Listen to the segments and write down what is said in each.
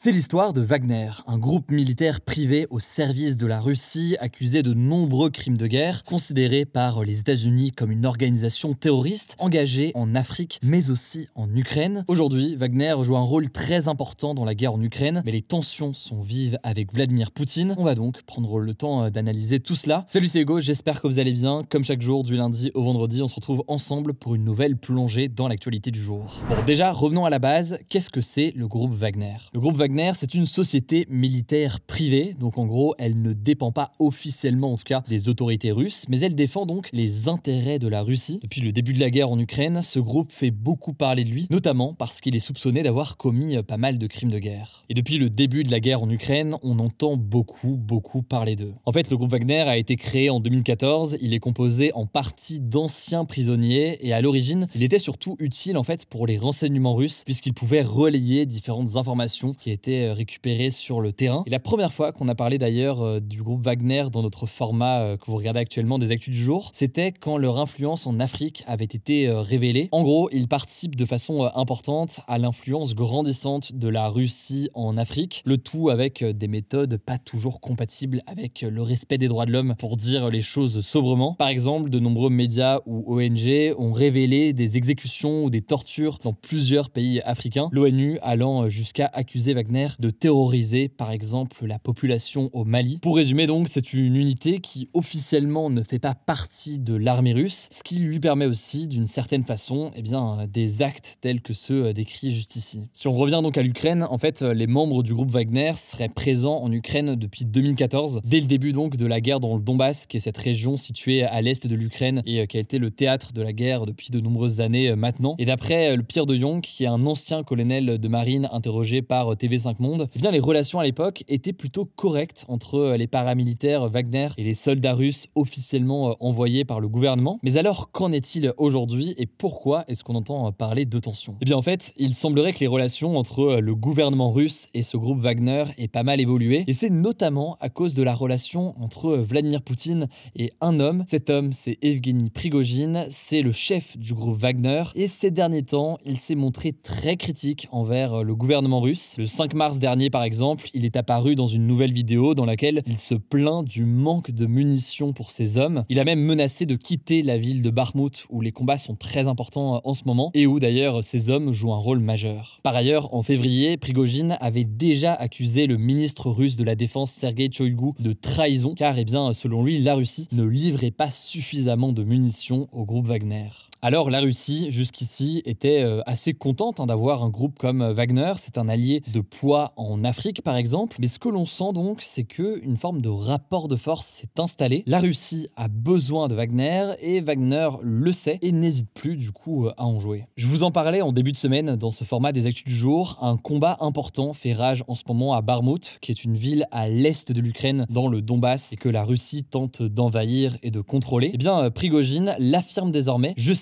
C'est l'histoire de Wagner, un groupe militaire privé au service de la Russie, accusé de nombreux crimes de guerre, considéré par les États-Unis comme une organisation terroriste engagée en Afrique mais aussi en Ukraine. Aujourd'hui, Wagner joue un rôle très important dans la guerre en Ukraine, mais les tensions sont vives avec Vladimir Poutine. On va donc prendre le temps euh, d'analyser tout cela. Salut, c'est Hugo, j'espère que vous allez bien. Comme chaque jour, du lundi au vendredi, on se retrouve ensemble pour une nouvelle plongée dans l'actualité du jour. Bon, déjà, revenons à la base. Qu'est-ce que c'est le groupe Wagner? Le groupe Wagner, c'est une société militaire privée, donc en gros, elle ne dépend pas officiellement en tout cas des autorités russes, mais elle défend donc les intérêts de la Russie. Depuis le début de la guerre en Ukraine, ce groupe fait beaucoup parler de lui, notamment parce qu'il est soupçonné d'avoir commis euh, pas mal de crimes de guerre. Et depuis le début de la guerre en Ukraine, on entend beaucoup, beaucoup parler d'eux. En fait, le groupe Wagner a été créé en 2014, il est composé en partie d'anciens prisonniers et à l'origine, il était surtout utile en fait pour les renseignements russes puisqu'il pouvait relayer différentes informations qui étaient récupérées sur le terrain. Et la première fois qu'on a parlé d'ailleurs euh, du groupe Wagner dans notre format euh, que vous regardez actuellement des actus du jour, c'était quand leur influence en Afrique avait été euh, révélée. En gros, ils participent de façon importante à l'influence grandissante de la Russie en Afrique, le tout avec des méthodes pas toujours compatibles avec le respect des droits de l'homme pour dire les choses sobrement. Par exemple, de nombreux médias ou ONG ont révélé des exécutions ou des tortures dans plusieurs pays africains, l'ONU allant jusqu'à accuser Wagner de terroriser par exemple la population au Mali. Pour résumer donc, c'est une unité qui officiellement ne fait pas partie de l'armée russe, ce qui lui permet aussi d'une certaine façon eh bien, des actes tels que ceux décrits juste ici. Si on revient donc à l'Ukraine, en fait les membres du groupe Wagner seraient présents en Ukraine depuis 2014, dès le début donc de la guerre dans le Donbass, qui est cette région située à l'est de l'Ukraine et euh, qui a été le théâtre de la guerre depuis de nombreuses années euh, maintenant. Et d'après euh, le Pierre de Jong, qui est un ancien colonel de marine interrogé par TV5 Monde, eh bien les relations à l'époque étaient plutôt correctes entre euh, les paramilitaires Wagner et les soldats russes officiellement euh, envoyés par le gouvernement. Mais alors, qu'en est-il aujourd'hui et pourquoi est-ce qu'on entend euh, parler de tensions Eh bien en fait, il semblerait que les relations entre le gouvernement russe et ce groupe Wagner aient pas mal évolué. Et c'est notamment à cause de la relation entre Vladimir Poutine et un homme. Cet homme, c'est Evgeny Prigogine, c'est le chef du groupe Wagner. Et ces derniers temps, il s'est montré très critique envers le gouvernement russe. Le 5 mars dernier, par exemple, il est apparu dans une nouvelle vidéo dans laquelle il se plaint du manque de munitions pour ses hommes. Il a même menacé de quitter la ville de Barmout, où les combats sont très importants en ce moment, et où d'ailleurs ses hommes jouent un rôle majeur. Par ailleurs, en février, Prigogine avait déjà accusé le ministre russe de la Défense Sergei Shoigu de trahison, car eh selon lui, la Russie ne livrait pas suffisamment de munitions au groupe Wagner. Alors la Russie, jusqu'ici, était euh, assez contente hein, d'avoir un groupe comme euh, Wagner. C'est un allié de poids en Afrique, par exemple. Mais ce que l'on sent donc, c'est que une forme de rapport de force s'est installé. La Russie a besoin de Wagner et Wagner le sait et n'hésite plus du coup euh, à en jouer. Je vous en parlais en début de semaine dans ce format des actus du jour. Un combat important fait rage en ce moment à Barmout, qui est une ville à l'est de l'Ukraine, dans le Donbass, et que la Russie tente d'envahir et de contrôler. Eh bien, Prigogine l'affirme désormais. Je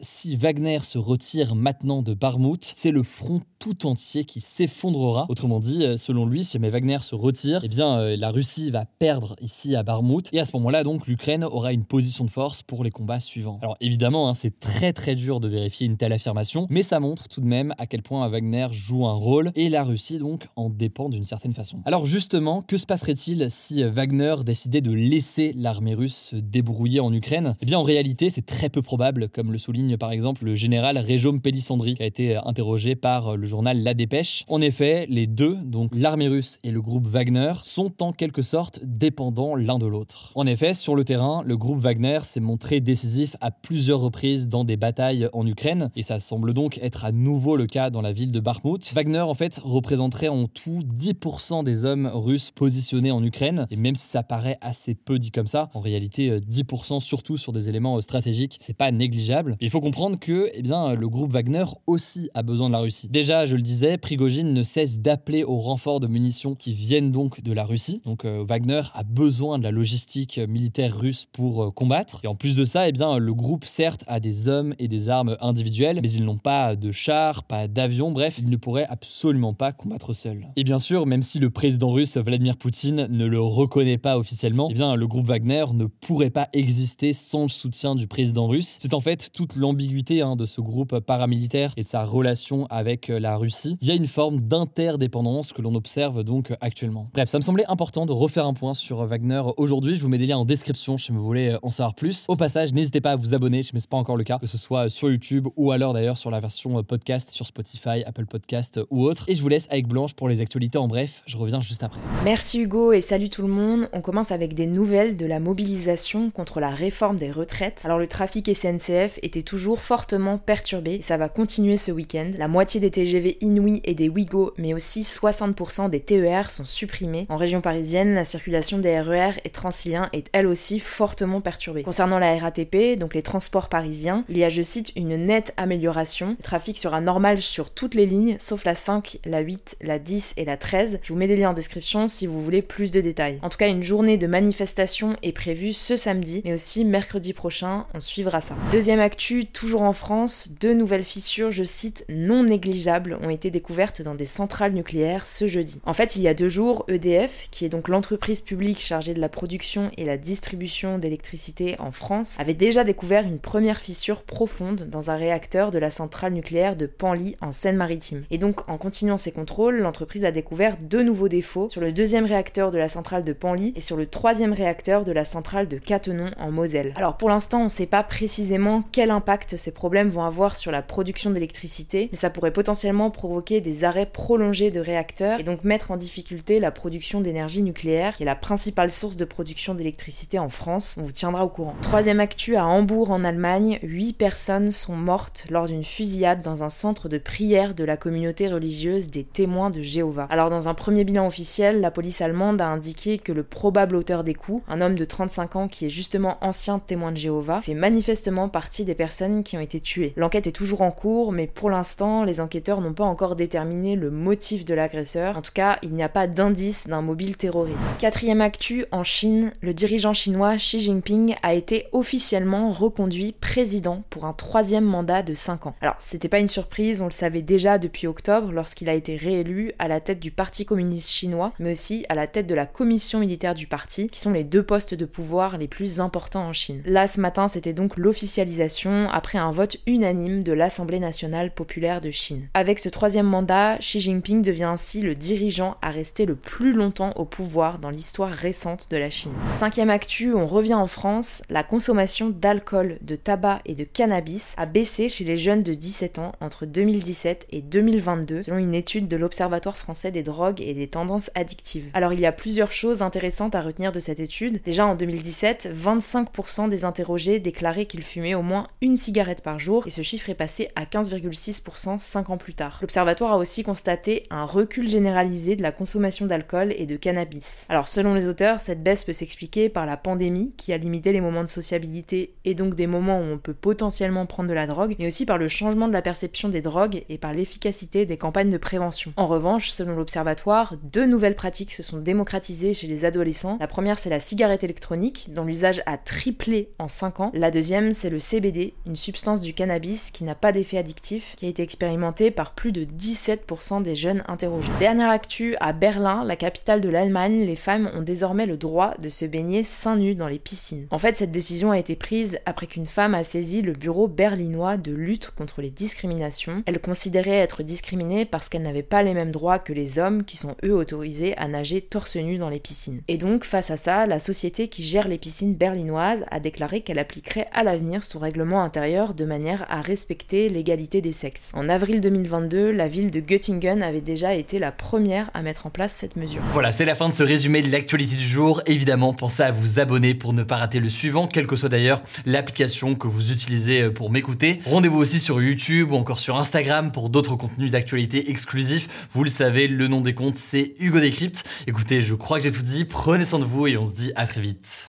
si Wagner se retire maintenant de Barmouth, c'est le front tout entier qui s'effondrera. Autrement dit, euh, selon lui, si Wagner se retire, eh bien euh, la Russie va perdre ici à Barmouth et à ce moment-là donc l'Ukraine aura une position de force pour les combats suivants. Alors évidemment, hein, c'est très très dur de vérifier une telle affirmation, mais ça montre tout de même à quel point Wagner joue un rôle et la Russie donc en dépend d'une certaine façon. Alors justement, que se passerait-il si Wagner décidait de laisser l'armée russe se débrouiller en Ukraine? Eh bien en réalité, c'est très peu probable comme le le souligne par exemple le général Rejom Pélissandri, qui a été interrogé par le journal La Dépêche. En effet, les deux, donc l'armée russe et le groupe Wagner, sont en quelque sorte dépendants l'un de l'autre. En effet, sur le terrain, le groupe Wagner s'est montré décisif à plusieurs reprises dans des batailles en Ukraine, et ça semble donc être à nouveau le cas dans la ville de Bakhmut. Wagner, en fait, représenterait en tout 10% des hommes russes positionnés en Ukraine, et même si ça paraît assez peu dit comme ça, en réalité 10% surtout sur des éléments stratégiques, c'est pas négligeable. Il faut comprendre que eh bien, le groupe Wagner aussi a besoin de la Russie. Déjà, je le disais, Prigogine ne cesse d'appeler au renfort de munitions qui viennent donc de la Russie. Donc euh, Wagner a besoin de la logistique militaire russe pour euh, combattre. Et en plus de ça, eh bien, le groupe certes a des hommes et des armes individuelles, mais ils n'ont pas de chars, pas d'avions, bref, ils ne pourraient absolument pas combattre seuls. Et bien sûr, même si le président russe Vladimir Poutine ne le reconnaît pas officiellement, eh bien, le groupe Wagner ne pourrait pas exister sans le soutien du président russe. C'est en fait toute l'ambiguïté hein, de ce groupe paramilitaire et de sa relation avec euh, la Russie. Il y a une forme d'interdépendance que l'on observe donc actuellement. Bref, ça me semblait important de refaire un point sur Wagner aujourd'hui. Je vous mets des liens en description si vous voulez en savoir plus. Au passage, n'hésitez pas à vous abonner, si ce n'est pas encore le cas, que ce soit sur YouTube ou alors d'ailleurs sur la version podcast sur Spotify, Apple Podcast ou autre. Et je vous laisse avec Blanche pour les actualités en bref. Je reviens juste après. Merci Hugo et salut tout le monde. On commence avec des nouvelles de la mobilisation contre la réforme des retraites. Alors le trafic SNCF était toujours fortement perturbé et ça va continuer ce week-end. La moitié des TGV Inouï et des Wigo, mais aussi 60% des TER sont supprimés. En région parisienne, la circulation des RER e et Transilien est elle aussi fortement perturbée. Concernant la RATP, donc les transports parisiens, il y a, je cite, une nette amélioration. Le trafic sera normal sur toutes les lignes, sauf la 5, la 8, la 10 et la 13. Je vous mets des liens en description si vous voulez plus de détails. En tout cas, une journée de manifestation est prévue ce samedi, mais aussi mercredi prochain, on suivra ça. Deuxième actu, toujours en France, deux nouvelles fissures, je cite, non négligeables ont été découvertes dans des centrales nucléaires ce jeudi. En fait, il y a deux jours, EDF, qui est donc l'entreprise publique chargée de la production et la distribution d'électricité en France, avait déjà découvert une première fissure profonde dans un réacteur de la centrale nucléaire de Panly en Seine-Maritime. Et donc, en continuant ses contrôles, l'entreprise a découvert deux nouveaux défauts sur le deuxième réacteur de la centrale de Panly et sur le troisième réacteur de la centrale de Cattenom en Moselle. Alors pour l'instant, on ne sait pas précisément quel impact ces problèmes vont avoir sur la production d'électricité, mais ça pourrait potentiellement provoquer des arrêts prolongés de réacteurs et donc mettre en difficulté la production d'énergie nucléaire, qui est la principale source de production d'électricité en France. On vous tiendra au courant. Troisième actu, à Hambourg en Allemagne, 8 personnes sont mortes lors d'une fusillade dans un centre de prière de la communauté religieuse des témoins de Jéhovah. Alors dans un premier bilan officiel, la police allemande a indiqué que le probable auteur des coups, un homme de 35 ans qui est justement ancien témoin de Jéhovah, fait manifestement partie des personnes qui ont été tuées. L'enquête est toujours en cours, mais pour l'instant, les enquêteurs n'ont pas encore déterminé le motif de l'agresseur. En tout cas, il n'y a pas d'indice d'un mobile terroriste. Quatrième actu, en Chine, le dirigeant chinois Xi Jinping a été officiellement reconduit président pour un troisième mandat de 5 ans. Alors, c'était pas une surprise, on le savait déjà depuis octobre lorsqu'il a été réélu à la tête du Parti communiste chinois, mais aussi à la tête de la commission militaire du parti, qui sont les deux postes de pouvoir les plus importants en Chine. Là, ce matin, c'était donc l'officialisation après un vote unanime de l'Assemblée nationale populaire de Chine. Avec ce troisième mandat, Xi Jinping devient ainsi le dirigeant à rester le plus longtemps au pouvoir dans l'histoire récente de la Chine. Cinquième actu, on revient en France, la consommation d'alcool, de tabac et de cannabis a baissé chez les jeunes de 17 ans entre 2017 et 2022, selon une étude de l'Observatoire français des drogues et des tendances addictives. Alors il y a plusieurs choses intéressantes à retenir de cette étude. Déjà en 2017, 25% des interrogés déclaraient qu'ils fumaient au moins une cigarette par jour et ce chiffre est passé à 15,6% 5 ans plus tard. L'Observatoire a aussi constaté un recul généralisé de la consommation d'alcool et de cannabis. Alors selon les auteurs, cette baisse peut s'expliquer par la pandémie qui a limité les moments de sociabilité et donc des moments où on peut potentiellement prendre de la drogue, mais aussi par le changement de la perception des drogues et par l'efficacité des campagnes de prévention. En revanche, selon l'Observatoire, deux nouvelles pratiques se sont démocratisées chez les adolescents. La première, c'est la cigarette électronique, dont l'usage a triplé en 5 ans. La deuxième, c'est le CBD, une substance du cannabis qui n'a pas d'effet addictif, qui a été expérimenté par plus de 17% des jeunes interrogés. Dernière actu, à Berlin, la capitale de l'Allemagne, les femmes ont désormais le droit de se baigner seins nus dans les piscines. En fait, cette décision a été prise après qu'une femme a saisi le bureau berlinois de lutte contre les discriminations. Elle considérait être discriminée parce qu'elle n'avait pas les mêmes droits que les hommes qui sont eux autorisés à nager torse nu dans les piscines. Et donc, face à ça, la société qui gère les piscines berlinoises a déclaré qu'elle appliquerait à l'avenir son règlement intérieur de manière à respecter l'égalité des sexes. En avril 2022, la ville de Göttingen avait déjà été la première à mettre en place cette mesure. Voilà, c'est la fin de ce résumé de l'actualité du jour. Évidemment, pensez à vous abonner pour ne pas rater le suivant, quelle que soit d'ailleurs l'application que vous utilisez pour m'écouter. Rendez-vous aussi sur YouTube ou encore sur Instagram pour d'autres contenus d'actualité exclusifs. Vous le savez, le nom des comptes, c'est Hugo Décrypte. Écoutez, je crois que j'ai tout dit. Prenez soin de vous et on se dit à très vite.